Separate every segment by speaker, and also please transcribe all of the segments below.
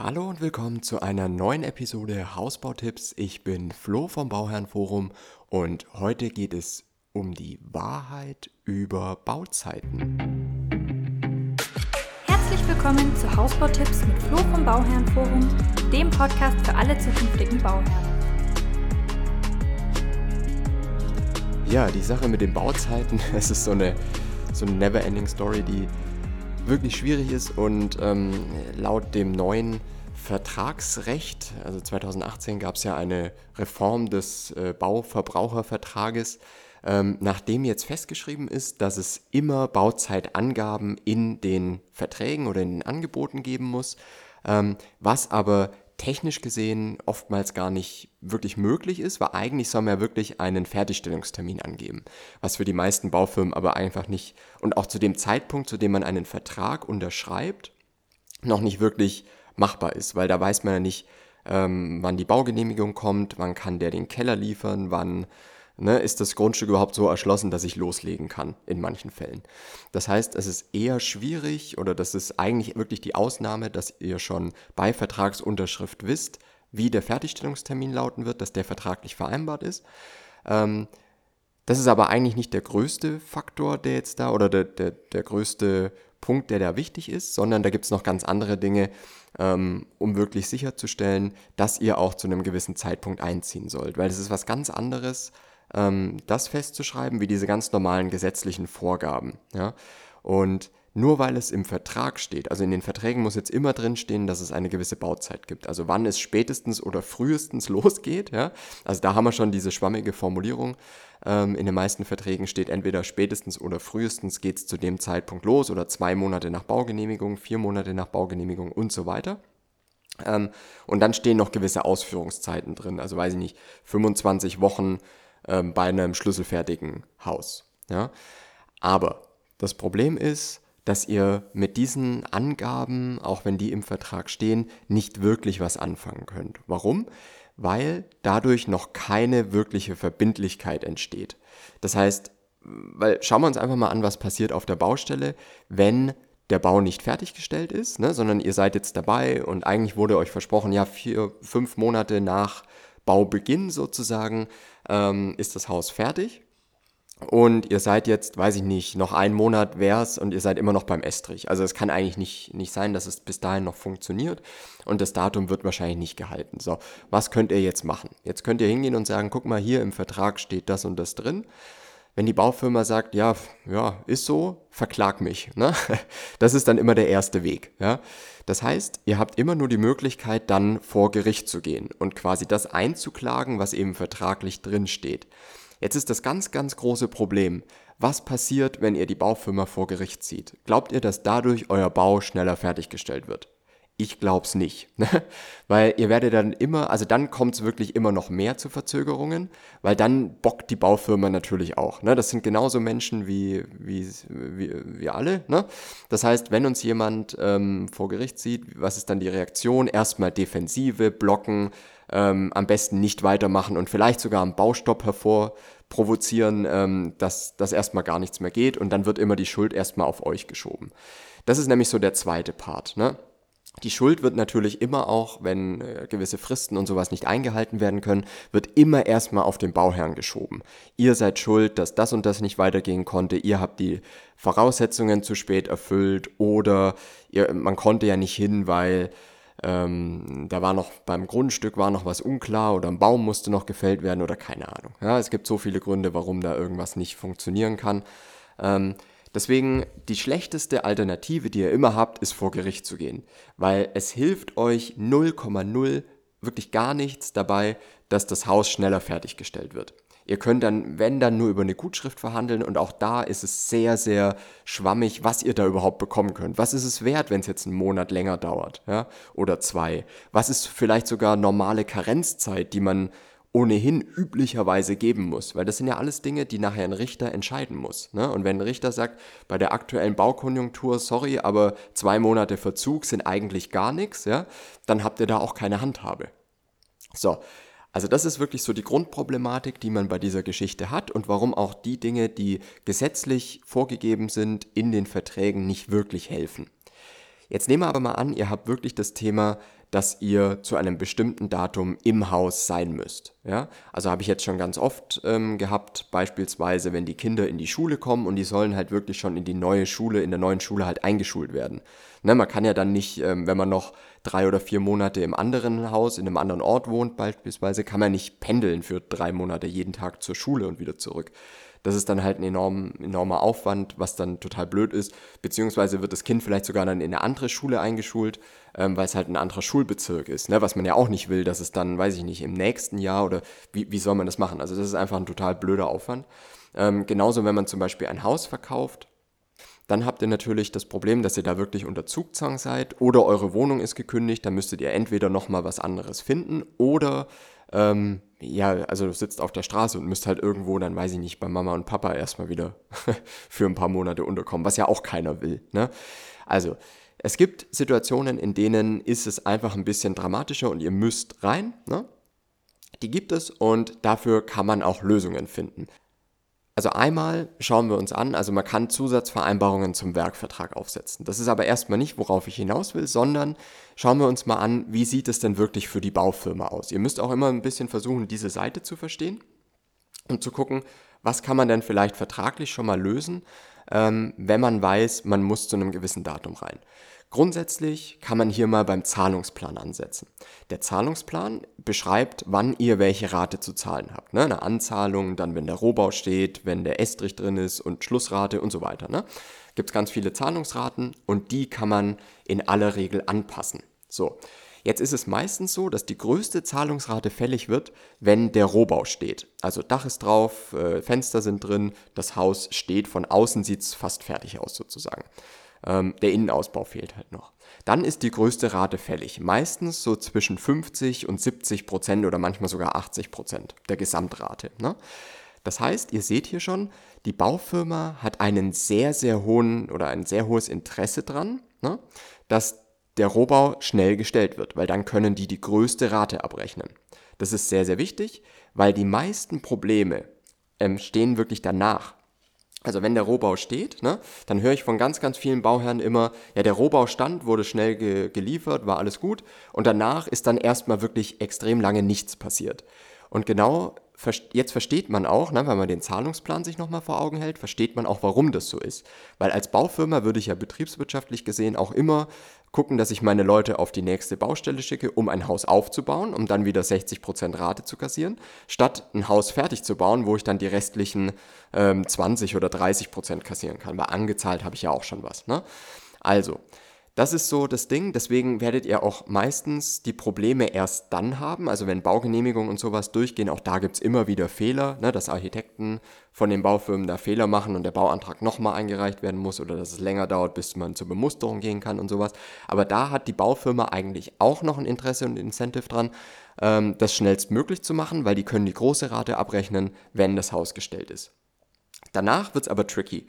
Speaker 1: Hallo und willkommen zu einer neuen Episode Hausbautipps. Ich bin Flo vom Bauherrenforum und heute geht es um die Wahrheit über Bauzeiten.
Speaker 2: Herzlich willkommen zu Hausbautipps mit Flo vom Bauherrenforum, dem Podcast für alle zukünftigen Bauherren.
Speaker 1: Ja, die Sache mit den Bauzeiten, es ist so eine, so eine never-ending Story, die wirklich schwierig ist und ähm, laut dem neuen Vertragsrecht, also 2018 gab es ja eine Reform des äh, Bauverbrauchervertrages, ähm, nachdem jetzt festgeschrieben ist, dass es immer Bauzeitangaben in den Verträgen oder in den Angeboten geben muss, ähm, was aber technisch gesehen oftmals gar nicht wirklich möglich ist, weil eigentlich soll man ja wirklich einen Fertigstellungstermin angeben, was für die meisten Baufirmen aber einfach nicht und auch zu dem Zeitpunkt, zu dem man einen Vertrag unterschreibt, noch nicht wirklich machbar ist, weil da weiß man ja nicht, ähm, wann die Baugenehmigung kommt, wann kann der den Keller liefern, wann ne, ist das Grundstück überhaupt so erschlossen, dass ich loslegen kann in manchen Fällen. Das heißt, es ist eher schwierig oder das ist eigentlich wirklich die Ausnahme, dass ihr schon bei Vertragsunterschrift wisst, wie der Fertigstellungstermin lauten wird, dass der vertraglich vereinbart ist. Ähm, das ist aber eigentlich nicht der größte Faktor, der jetzt da oder der, der, der größte Punkt, der da wichtig ist, sondern da gibt es noch ganz andere Dinge, ähm, um wirklich sicherzustellen, dass ihr auch zu einem gewissen Zeitpunkt einziehen sollt. Weil es ist was ganz anderes, ähm, das festzuschreiben, wie diese ganz normalen gesetzlichen Vorgaben. Ja? Und nur weil es im Vertrag steht, also in den Verträgen muss jetzt immer drin stehen, dass es eine gewisse Bauzeit gibt. Also wann es spätestens oder frühestens losgeht. Ja? Also da haben wir schon diese schwammige Formulierung. Ähm, in den meisten Verträgen steht entweder spätestens oder frühestens geht es zu dem Zeitpunkt los oder zwei Monate nach Baugenehmigung, vier Monate nach Baugenehmigung und so weiter. Ähm, und dann stehen noch gewisse Ausführungszeiten drin. Also weiß ich nicht, 25 Wochen ähm, bei einem schlüsselfertigen Haus. Ja? Aber das Problem ist, dass ihr mit diesen Angaben, auch wenn die im Vertrag stehen, nicht wirklich was anfangen könnt. Warum? Weil dadurch noch keine wirkliche Verbindlichkeit entsteht. Das heißt, weil schauen wir uns einfach mal an, was passiert auf der Baustelle, wenn der Bau nicht fertiggestellt ist, ne, sondern ihr seid jetzt dabei und eigentlich wurde euch versprochen, ja, vier, fünf Monate nach Baubeginn sozusagen ähm, ist das Haus fertig und ihr seid jetzt, weiß ich nicht, noch einen Monat wär's und ihr seid immer noch beim Estrich. Also es kann eigentlich nicht, nicht sein, dass es bis dahin noch funktioniert und das Datum wird wahrscheinlich nicht gehalten. So, was könnt ihr jetzt machen? Jetzt könnt ihr hingehen und sagen, guck mal, hier im Vertrag steht das und das drin. Wenn die Baufirma sagt, ja, ja, ist so, verklag mich. Ne? Das ist dann immer der erste Weg. Ja? Das heißt, ihr habt immer nur die Möglichkeit, dann vor Gericht zu gehen und quasi das einzuklagen, was eben vertraglich drin steht. Jetzt ist das ganz, ganz große Problem. Was passiert, wenn ihr die Baufirma vor Gericht zieht? Glaubt ihr, dass dadurch euer Bau schneller fertiggestellt wird? Ich glaub's nicht. Ne? weil ihr werdet dann immer, also dann kommt es wirklich immer noch mehr zu Verzögerungen, weil dann bockt die Baufirma natürlich auch. Ne? Das sind genauso Menschen wie, wie, wie, wie alle. Ne? Das heißt, wenn uns jemand ähm, vor Gericht sieht, was ist dann die Reaktion? Erstmal Defensive, blocken, ähm, am besten nicht weitermachen und vielleicht sogar einen Baustopp hervorprovozieren, ähm, dass, dass erstmal gar nichts mehr geht und dann wird immer die Schuld erstmal auf euch geschoben. Das ist nämlich so der zweite Part. Ne? Die Schuld wird natürlich immer auch, wenn äh, gewisse Fristen und sowas nicht eingehalten werden können, wird immer erstmal auf den Bauherrn geschoben. Ihr seid schuld, dass das und das nicht weitergehen konnte, ihr habt die Voraussetzungen zu spät erfüllt oder ihr, man konnte ja nicht hin, weil ähm, da war noch beim Grundstück war noch was unklar oder ein Baum musste noch gefällt werden oder keine Ahnung. Ja, es gibt so viele Gründe, warum da irgendwas nicht funktionieren kann. Ähm, Deswegen die schlechteste Alternative, die ihr immer habt, ist vor Gericht zu gehen, weil es hilft euch 0,0 wirklich gar nichts dabei, dass das Haus schneller fertiggestellt wird. Ihr könnt dann, wenn dann nur über eine Gutschrift verhandeln und auch da ist es sehr, sehr schwammig, was ihr da überhaupt bekommen könnt. Was ist es wert, wenn es jetzt einen Monat länger dauert, ja, oder zwei? Was ist vielleicht sogar normale Karenzzeit, die man ohnehin üblicherweise geben muss, weil das sind ja alles Dinge, die nachher ein Richter entscheiden muss. Ne? Und wenn ein Richter sagt, bei der aktuellen Baukonjunktur, sorry, aber zwei Monate Verzug sind eigentlich gar nichts, ja, dann habt ihr da auch keine Handhabe. So, also das ist wirklich so die Grundproblematik, die man bei dieser Geschichte hat und warum auch die Dinge, die gesetzlich vorgegeben sind, in den Verträgen nicht wirklich helfen. Jetzt nehmen wir aber mal an, ihr habt wirklich das Thema, dass ihr zu einem bestimmten Datum im Haus sein müsst. Ja? Also habe ich jetzt schon ganz oft ähm, gehabt, beispielsweise, wenn die Kinder in die Schule kommen und die sollen halt wirklich schon in die neue Schule, in der neuen Schule halt eingeschult werden. Ne, man kann ja dann nicht, ähm, wenn man noch drei oder vier Monate im anderen Haus, in einem anderen Ort wohnt beispielsweise, kann man nicht pendeln für drei Monate jeden Tag zur Schule und wieder zurück. Das ist dann halt ein enorm, enormer Aufwand, was dann total blöd ist. Beziehungsweise wird das Kind vielleicht sogar dann in eine andere Schule eingeschult, ähm, weil es halt ein anderer Schulbezirk ist. Ne? Was man ja auch nicht will, dass es dann, weiß ich nicht, im nächsten Jahr oder wie, wie soll man das machen? Also das ist einfach ein total blöder Aufwand. Ähm, genauso, wenn man zum Beispiel ein Haus verkauft, dann habt ihr natürlich das Problem, dass ihr da wirklich unter Zugzwang seid oder eure Wohnung ist gekündigt, dann müsstet ihr entweder nochmal was anderes finden oder ähm, ja, also du sitzt auf der Straße und müsst halt irgendwo, dann weiß ich nicht, bei Mama und Papa erstmal wieder für ein paar Monate unterkommen, was ja auch keiner will. Ne? Also, es gibt Situationen, in denen ist es einfach ein bisschen dramatischer und ihr müsst rein. Ne? Die gibt es und dafür kann man auch Lösungen finden. Also einmal schauen wir uns an, also man kann Zusatzvereinbarungen zum Werkvertrag aufsetzen. Das ist aber erstmal nicht, worauf ich hinaus will, sondern schauen wir uns mal an, wie sieht es denn wirklich für die Baufirma aus. Ihr müsst auch immer ein bisschen versuchen, diese Seite zu verstehen und zu gucken, was kann man denn vielleicht vertraglich schon mal lösen, ähm, wenn man weiß, man muss zu einem gewissen Datum rein. Grundsätzlich kann man hier mal beim Zahlungsplan ansetzen. Der Zahlungsplan beschreibt, wann ihr welche Rate zu zahlen habt. Ne? Eine Anzahlung, dann wenn der Rohbau steht, wenn der Estrich drin ist und Schlussrate und so weiter. Ne? Gibt es ganz viele Zahlungsraten und die kann man in aller Regel anpassen. So, Jetzt ist es meistens so, dass die größte Zahlungsrate fällig wird, wenn der Rohbau steht. Also Dach ist drauf, äh, Fenster sind drin, das Haus steht, von außen sieht es fast fertig aus sozusagen. Ähm, der Innenausbau fehlt halt noch. Dann ist die größte Rate fällig. Meistens so zwischen 50 und 70 Prozent oder manchmal sogar 80 Prozent der Gesamtrate. Ne? Das heißt, ihr seht hier schon, die Baufirma hat einen sehr, sehr hohen oder ein sehr hohes Interesse dran, ne? dass der Rohbau schnell gestellt wird, weil dann können die die größte Rate abrechnen. Das ist sehr, sehr wichtig, weil die meisten Probleme entstehen wirklich danach. Also wenn der Rohbau steht, ne, dann höre ich von ganz, ganz vielen Bauherren immer, ja, der Rohbau stand, wurde schnell ge geliefert, war alles gut und danach ist dann erstmal wirklich extrem lange nichts passiert. Und genau jetzt versteht man auch, ne, wenn man den Zahlungsplan sich nochmal vor Augen hält, versteht man auch, warum das so ist. Weil als Baufirma würde ich ja betriebswirtschaftlich gesehen auch immer gucken, dass ich meine Leute auf die nächste Baustelle schicke, um ein Haus aufzubauen, um dann wieder 60% Rate zu kassieren, statt ein Haus fertig zu bauen, wo ich dann die restlichen ähm, 20 oder 30% kassieren kann. Weil angezahlt habe ich ja auch schon was. Ne? Also, das ist so das Ding, deswegen werdet ihr auch meistens die Probleme erst dann haben, also wenn Baugenehmigungen und sowas durchgehen, auch da gibt es immer wieder Fehler, ne, dass Architekten von den Baufirmen da Fehler machen und der Bauantrag nochmal eingereicht werden muss oder dass es länger dauert, bis man zur Bemusterung gehen kann und sowas. Aber da hat die Baufirma eigentlich auch noch ein Interesse und Incentive dran, ähm, das schnellstmöglich zu machen, weil die können die große Rate abrechnen, wenn das Haus gestellt ist. Danach wird es aber tricky.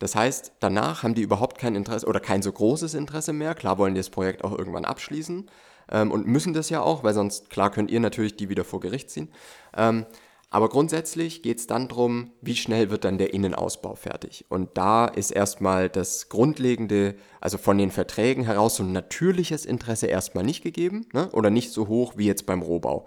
Speaker 1: Das heißt, danach haben die überhaupt kein Interesse oder kein so großes Interesse mehr. Klar wollen die das Projekt auch irgendwann abschließen ähm, und müssen das ja auch, weil sonst, klar, könnt ihr natürlich die wieder vor Gericht ziehen. Ähm, aber grundsätzlich geht es dann darum, wie schnell wird dann der Innenausbau fertig. Und da ist erstmal das Grundlegende, also von den Verträgen heraus so ein natürliches Interesse erstmal nicht gegeben ne? oder nicht so hoch wie jetzt beim Rohbau.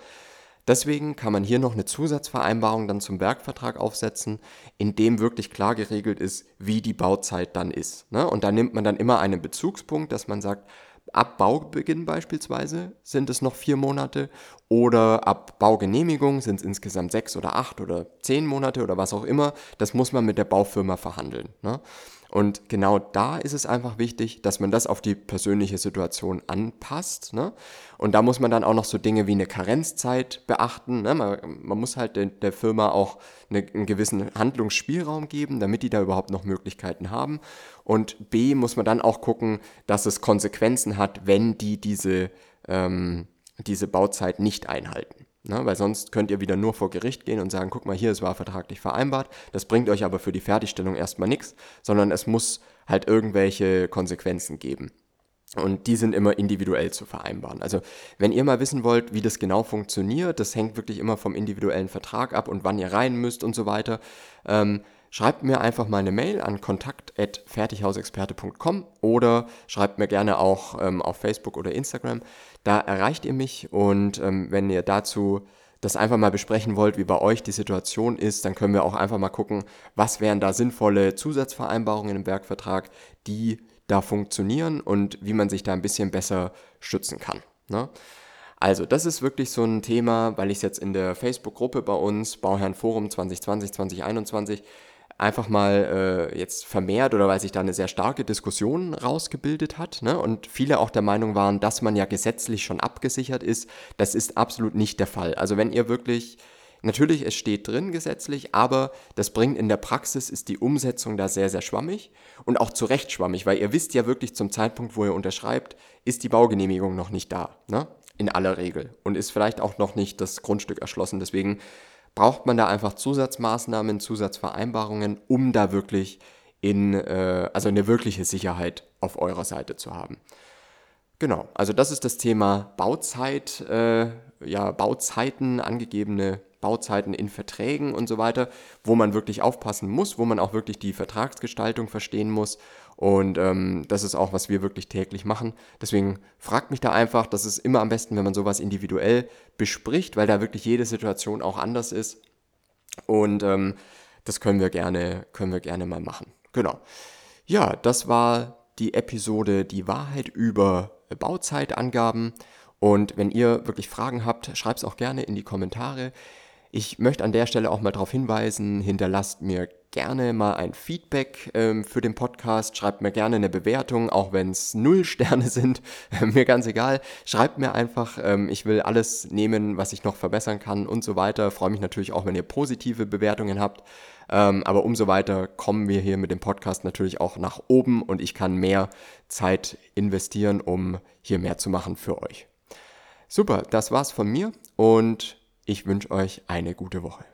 Speaker 1: Deswegen kann man hier noch eine Zusatzvereinbarung dann zum Werkvertrag aufsetzen, in dem wirklich klar geregelt ist, wie die Bauzeit dann ist. Ne? Und da nimmt man dann immer einen Bezugspunkt, dass man sagt, ab Baubeginn beispielsweise sind es noch vier Monate oder ab Baugenehmigung sind es insgesamt sechs oder acht oder zehn Monate oder was auch immer. Das muss man mit der Baufirma verhandeln. Ne? Und genau da ist es einfach wichtig, dass man das auf die persönliche Situation anpasst. Ne? Und da muss man dann auch noch so Dinge wie eine Karenzzeit beachten. Ne? Man, man, muss halt der, der Firma auch eine, einen gewissen Handlungsspielraum geben, damit die da überhaupt noch Möglichkeiten haben. Und B muss man dann auch gucken, dass es Konsequenzen hat, wenn die diese, ähm, diese Bauzeit nicht einhalten. Ne, weil sonst könnt ihr wieder nur vor Gericht gehen und sagen, guck mal hier, es war vertraglich vereinbart. Das bringt euch aber für die Fertigstellung erstmal nichts, sondern es muss halt irgendwelche Konsequenzen geben. Und die sind immer individuell zu vereinbaren. Also wenn ihr mal wissen wollt, wie das genau funktioniert, das hängt wirklich immer vom individuellen Vertrag ab und wann ihr rein müsst und so weiter. Ähm, schreibt mir einfach mal eine Mail an kontakt.fertighausexperte.com oder schreibt mir gerne auch ähm, auf Facebook oder Instagram. Da erreicht ihr mich und ähm, wenn ihr dazu das einfach mal besprechen wollt, wie bei euch die Situation ist, dann können wir auch einfach mal gucken, was wären da sinnvolle Zusatzvereinbarungen im Werkvertrag, die da funktionieren und wie man sich da ein bisschen besser schützen kann. Ne? Also, das ist wirklich so ein Thema, weil ich es jetzt in der Facebook-Gruppe bei uns, Bauherrenforum 2020, 2021, einfach mal äh, jetzt vermehrt oder weil sich da eine sehr starke Diskussion rausgebildet hat ne? und viele auch der Meinung waren, dass man ja gesetzlich schon abgesichert ist. Das ist absolut nicht der Fall. Also wenn ihr wirklich, natürlich, es steht drin gesetzlich, aber das bringt in der Praxis, ist die Umsetzung da sehr, sehr schwammig und auch zu Recht schwammig, weil ihr wisst ja wirklich zum Zeitpunkt, wo ihr unterschreibt, ist die Baugenehmigung noch nicht da. Ne? In aller Regel. Und ist vielleicht auch noch nicht das Grundstück erschlossen. Deswegen braucht man da einfach Zusatzmaßnahmen, Zusatzvereinbarungen, um da wirklich in, äh, also eine wirkliche Sicherheit auf eurer Seite zu haben. Genau, also das ist das Thema Bauzeit, äh, ja, Bauzeiten, angegebene Bauzeiten in Verträgen und so weiter, wo man wirklich aufpassen muss, wo man auch wirklich die Vertragsgestaltung verstehen muss. Und ähm, das ist auch, was wir wirklich täglich machen. Deswegen fragt mich da einfach. Das ist immer am besten, wenn man sowas individuell bespricht, weil da wirklich jede Situation auch anders ist. Und ähm, das können wir gerne, können wir gerne mal machen. Genau. Ja, das war die Episode Die Wahrheit über Bauzeitangaben. Und wenn ihr wirklich Fragen habt, schreibt es auch gerne in die Kommentare. Ich möchte an der Stelle auch mal darauf hinweisen, hinterlasst mir gerne mal ein Feedback ähm, für den Podcast, schreibt mir gerne eine Bewertung, auch wenn es null Sterne sind, mir ganz egal. Schreibt mir einfach, ähm, ich will alles nehmen, was ich noch verbessern kann und so weiter. Freue mich natürlich auch, wenn ihr positive Bewertungen habt. Ähm, aber umso weiter kommen wir hier mit dem Podcast natürlich auch nach oben und ich kann mehr Zeit investieren, um hier mehr zu machen für euch. Super, das war's von mir und ich wünsche euch eine gute Woche.